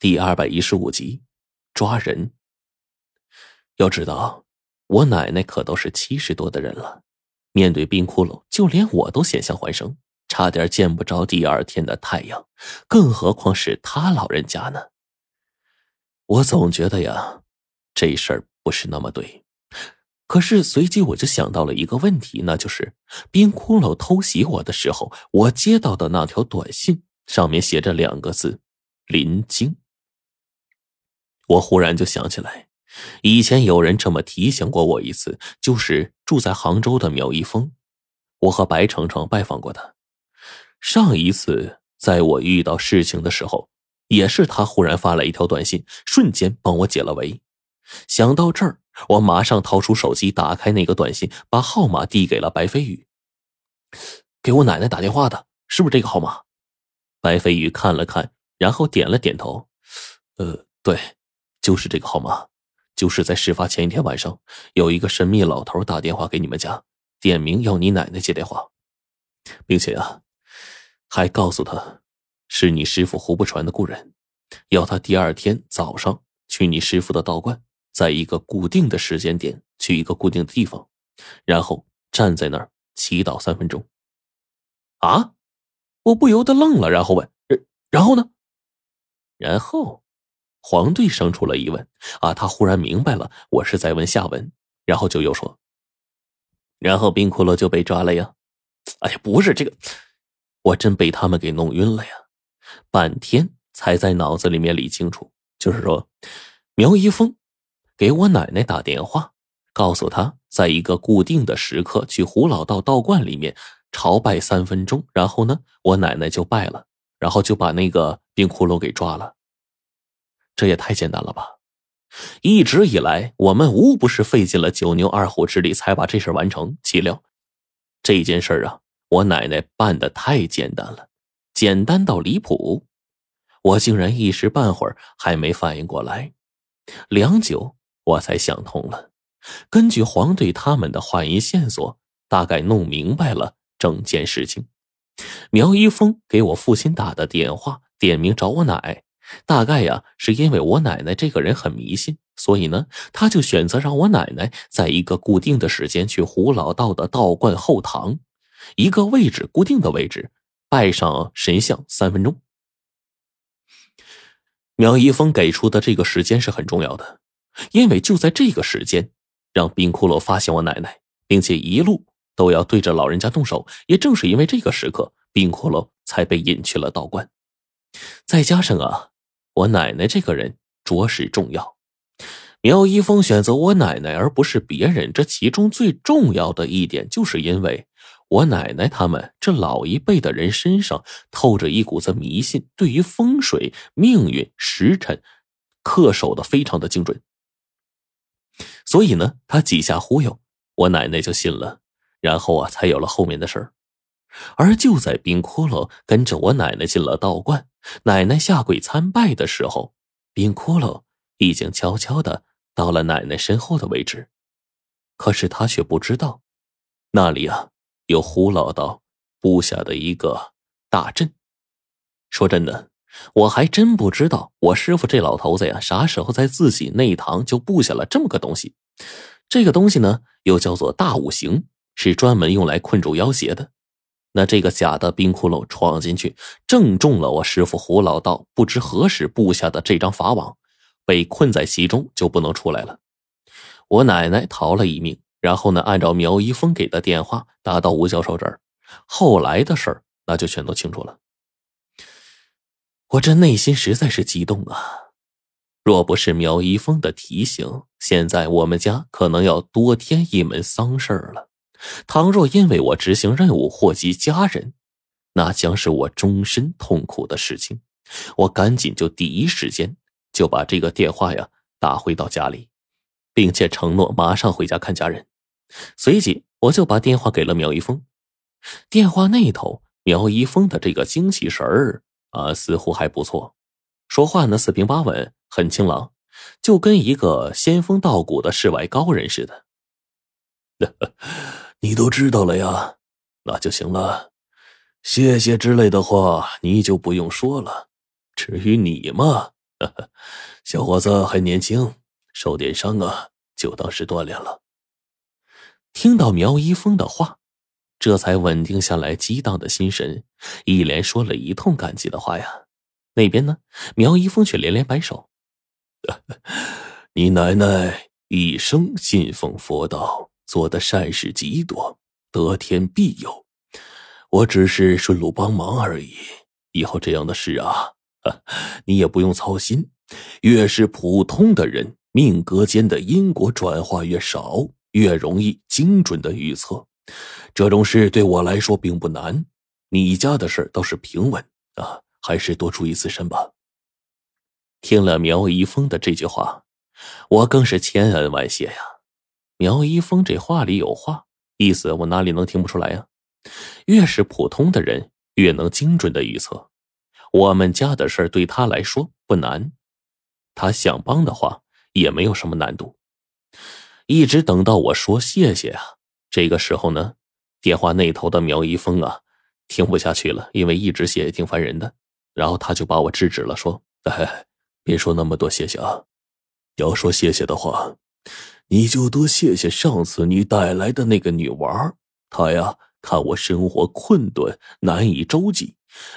第二百一十五集，抓人。要知道，我奶奶可都是七十多的人了，面对冰窟窿，就连我都险象环生，差点见不着第二天的太阳，更何况是他老人家呢？我总觉得呀，这事儿不是那么对。可是随即我就想到了一个问题，那就是冰窟窿偷袭我的时候，我接到的那条短信上面写着两个字：林晶。我忽然就想起来，以前有人这么提醒过我一次，就是住在杭州的苗一峰，我和白程程拜访过他。上一次在我遇到事情的时候，也是他忽然发来一条短信，瞬间帮我解了围。想到这儿，我马上掏出手机，打开那个短信，把号码递给了白飞宇。给我奶奶打电话的，是不是这个号码？白飞宇看了看，然后点了点头。呃，对。就是这个号码，就是在事发前一天晚上，有一个神秘老头打电话给你们家，点名要你奶奶接电话，并且啊，还告诉他是你师傅胡不传的故人，要他第二天早上去你师傅的道观，在一个固定的时间点去一个固定的地方，然后站在那儿祈祷三分钟。啊！我不由得愣了，然后问：“然后呢？”然后。黄队生出了疑问，啊，他忽然明白了，我是在问下文，然后就又说：“然后冰骷髅就被抓了呀。”哎呀，不是这个，我真被他们给弄晕了呀，半天才在脑子里面理清楚，就是说，苗一峰给我奶奶打电话，告诉他在一个固定的时刻去胡老道道观里面朝拜三分钟，然后呢，我奶奶就拜了，然后就把那个冰骷髅给抓了。这也太简单了吧！一直以来，我们无不是费尽了九牛二虎之力才把这事完成。岂料，这件事啊，我奶奶办的太简单了，简单到离谱，我竟然一时半会儿还没反应过来。良久，我才想通了。根据黄队他们的话音线索，大概弄明白了整件事情。苗一峰给我父亲打的电话，点名找我奶。大概呀，是因为我奶奶这个人很迷信，所以呢，他就选择让我奶奶在一个固定的时间去胡老道的道观后堂，一个位置固定的位置，拜上神像三分钟。苗一峰给出的这个时间是很重要的，因为就在这个时间，让冰骷髅发现我奶奶，并且一路都要对着老人家动手。也正是因为这个时刻，冰骷髅才被引去了道观，再加上啊。我奶奶这个人着实重要，苗一峰选择我奶奶而不是别人，这其中最重要的一点，就是因为我奶奶他们这老一辈的人身上透着一股子迷信，对于风水、命运、时辰恪守的非常的精准。所以呢，他几下忽悠，我奶奶就信了，然后啊，才有了后面的事儿。而就在冰骷髅跟着我奶奶进了道观，奶奶下跪参拜的时候，冰骷髅已经悄悄的到了奶奶身后的位置。可是他却不知道，那里啊有胡老道布下的一个大阵。说真的，我还真不知道我师傅这老头子呀，啥时候在自己内堂就布下了这么个东西。这个东西呢，又叫做大五行，是专门用来困住妖邪的。那这个假的冰骷髅闯进去，正中了我师傅胡老道不知何时布下的这张法网，被困在其中就不能出来了。我奶奶逃了一命，然后呢，按照苗一峰给的电话打到吴教授这儿，后来的事儿那就全都清楚了。我这内心实在是激动啊！若不是苗一峰的提醒，现在我们家可能要多添一门丧事儿了。倘若因为我执行任务祸及家人，那将是我终身痛苦的事情。我赶紧就第一时间就把这个电话呀打回到家里，并且承诺马上回家看家人。随即我就把电话给了苗一峰。电话那头，苗一峰的这个精气神儿啊，似乎还不错，说话呢四平八稳，很清朗，就跟一个仙风道骨的世外高人似的。你都知道了呀，那就行了。谢谢之类的话你就不用说了。至于你嘛，小伙子还年轻，受点伤啊，就当是锻炼了。听到苗一峰的话，这才稳定下来激荡的心神，一连说了一通感激的话呀。那边呢，苗一峰却连连摆手：“ 你奶奶一生信奉佛道，做的善事极多，得天必有。我只是顺路帮忙而已。以后这样的事啊，你也不用操心。越是普通的人，命格间的因果转化越少。”越容易精准的预测，这种事对我来说并不难。你家的事倒是平稳啊，还是多注意自身吧。听了苗一峰的这句话，我更是千恩万谢呀。苗一峰这话里有话，意思我哪里能听不出来呀？越是普通的人，越能精准的预测。我们家的事对他来说不难，他想帮的话也没有什么难度。一直等到我说谢谢啊，这个时候呢，电话那头的苗一峰啊，听不下去了，因为一直谢谢挺烦人的，然后他就把我制止了，说：“哎，别说那么多谢谢啊，要说谢谢的话，你就多谢谢上次你带来的那个女娃儿，她呀，看我生活困顿难以周济，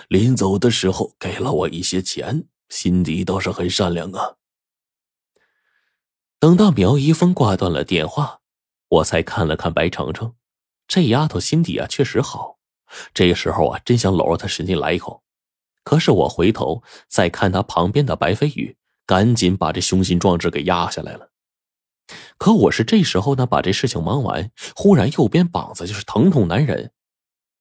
临走的时候给了我一些钱，心底倒是很善良啊。”等到苗一峰挂断了电话，我才看了看白程程，这丫头心底啊确实好。这时候啊，真想搂着她使劲来一口。可是我回头再看她旁边的白飞宇，赶紧把这雄心壮志给压下来了。可我是这时候呢，把这事情忙完，忽然右边膀子就是疼痛难忍。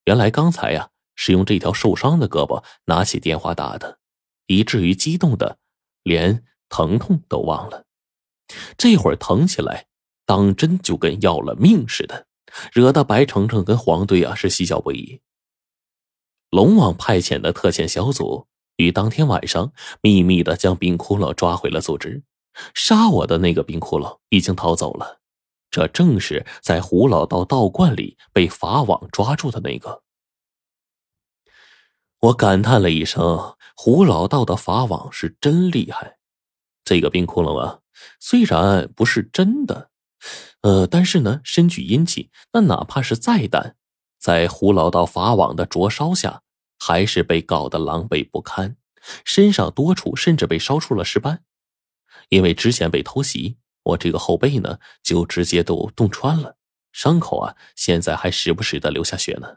原来刚才呀，是用这条受伤的胳膊拿起电话打的，以至于激动的连疼痛都忘了。这会儿疼起来，当真就跟要了命似的，惹得白程程跟黄队啊是嬉笑不已。龙王派遣的特遣小组于当天晚上秘密的将冰窟窿抓回了组织，杀我的那个冰窟窿已经逃走了，这正是在胡老道道观里被法网抓住的那个。我感叹了一声：“胡老道的法网是真厉害。”这个冰窟窿啊。虽然不是真的，呃，但是呢，身具阴气，那哪怕是再淡，在胡老道法网的灼烧下，还是被搞得狼狈不堪，身上多处甚至被烧出了尸斑。因为之前被偷袭，我这个后背呢，就直接都冻穿了，伤口啊，现在还时不时的流下血呢，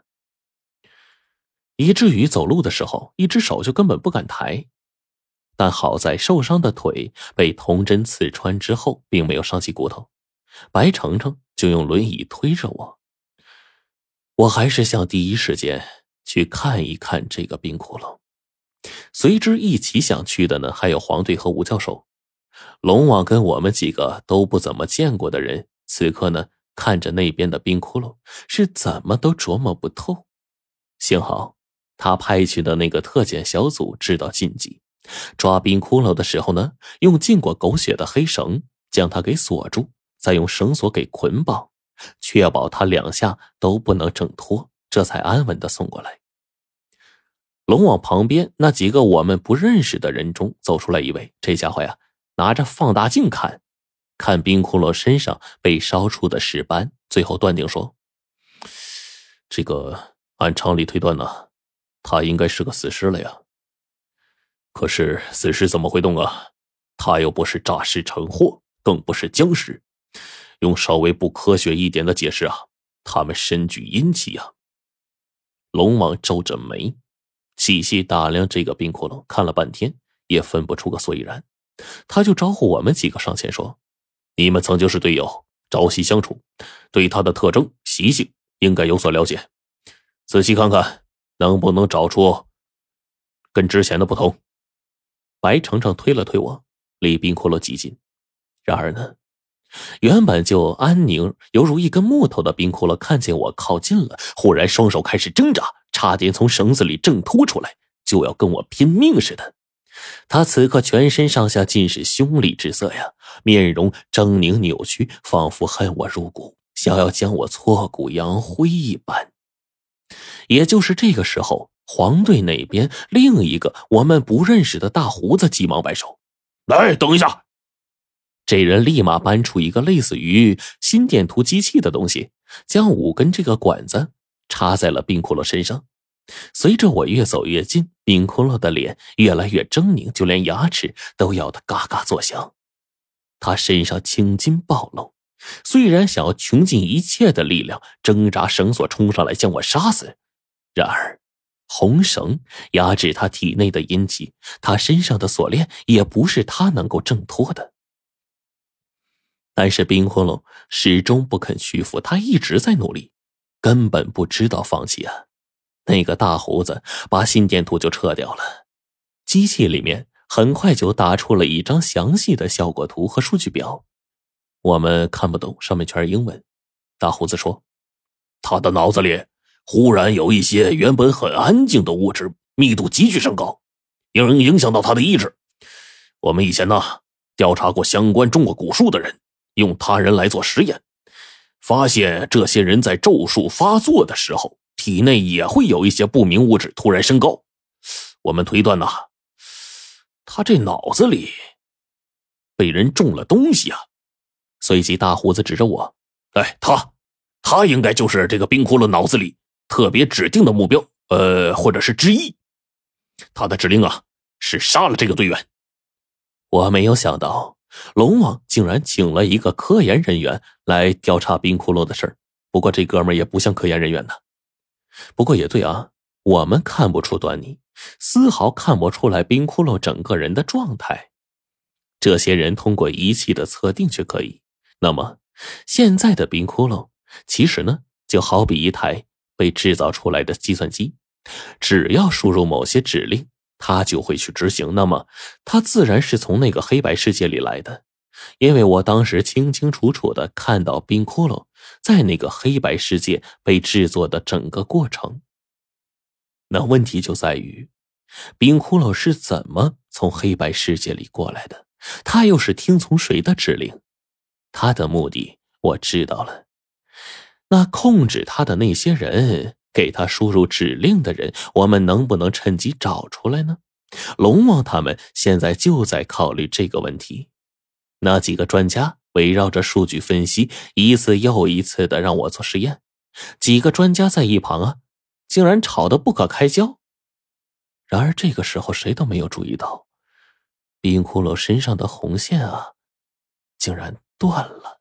以至于走路的时候，一只手就根本不敢抬。但好在受伤的腿被铜针刺穿之后，并没有伤及骨头。白程程就用轮椅推着我，我还是想第一时间去看一看这个冰窟窿。随之一起想去的呢，还有黄队和吴教授。龙王跟我们几个都不怎么见过的人，此刻呢看着那边的冰窟窿，是怎么都琢磨不透。幸好他派去的那个特检小组知道禁忌。抓冰窟窿的时候呢，用浸过狗血的黑绳将它给锁住，再用绳索给捆绑，确保他两下都不能挣脱，这才安稳的送过来。龙王旁边那几个我们不认识的人中走出来一位，这家伙呀，拿着放大镜看，看冰窟窿身上被烧出的尸斑，最后断定说：“这个按常理推断呢，他应该是个死尸了呀。”可是死尸怎么会动啊？他又不是诈尸成祸，更不是僵尸。用稍微不科学一点的解释啊，他们身具阴气啊。龙王皱着眉，细细打量这个冰窟窿，看了半天也分不出个所以然。他就招呼我们几个上前说：“你们曾经是队友，朝夕相处，对他的特征习性应该有所了解。仔细看看，能不能找出跟之前的不同？”白程程推了推我，离冰窟窿极近。然而呢，原本就安宁犹如一根木头的冰窟窿，看见我靠近了，忽然双手开始挣扎，差点从绳子里挣脱出来，就要跟我拼命似的。他此刻全身上下尽是凶厉之色呀，面容狰狞扭曲，仿佛恨我入骨，想要将我挫骨扬灰一般。也就是这个时候。黄队那边，另一个我们不认识的大胡子急忙摆手：“来，等一下。这人立马搬出一个类似于心电图机器的东西，将五根这个管子插在了冰骷髅身上。随着我越走越近，冰骷髅的脸越来越狰狞，就连牙齿都咬得嘎嘎作响。他身上青筋暴露，虽然想要穷尽一切的力量挣扎绳索冲上来将我杀死，然而红绳压制他体内的阴气，他身上的锁链也不是他能够挣脱的。但是冰窟窿始终不肯屈服，他一直在努力，根本不知道放弃啊！那个大胡子把心电图就撤掉了，机器里面很快就打出了一张详细的效果图和数据表，我们看不懂，上面全是英文。大胡子说：“他的脑子里忽然有一些原本很安静的物质密度急剧升高，影影响到他的意志。我们以前呢调查过相关中过蛊术的人。”用他人来做实验，发现这些人在咒术发作的时候，体内也会有一些不明物质突然升高。我们推断呐，他这脑子里被人种了东西啊！随即，大胡子指着我：“哎，他，他应该就是这个冰窟窿脑子里特别指定的目标，呃，或者是之一。他的指令啊，是杀了这个队员。”我没有想到。龙王竟然请了一个科研人员来调查冰窟窿的事儿，不过这哥们儿也不像科研人员呢。不过也对啊，我们看不出端倪，丝毫看不出来冰窟窿整个人的状态。这些人通过仪器的测定却可以。那么，现在的冰窟窿其实呢，就好比一台被制造出来的计算机，只要输入某些指令。它就会去执行，那么它自然是从那个黑白世界里来的，因为我当时清清楚楚的看到冰窟窿在那个黑白世界被制作的整个过程。那问题就在于，冰窟窿是怎么从黑白世界里过来的？他又是听从谁的指令？他的目的我知道了，那控制他的那些人。给他输入指令的人，我们能不能趁机找出来呢？龙王他们现在就在考虑这个问题。那几个专家围绕着数据分析，一次又一次的让我做实验。几个专家在一旁啊，竟然吵得不可开交。然而这个时候，谁都没有注意到，冰骷髅身上的红线啊，竟然断了。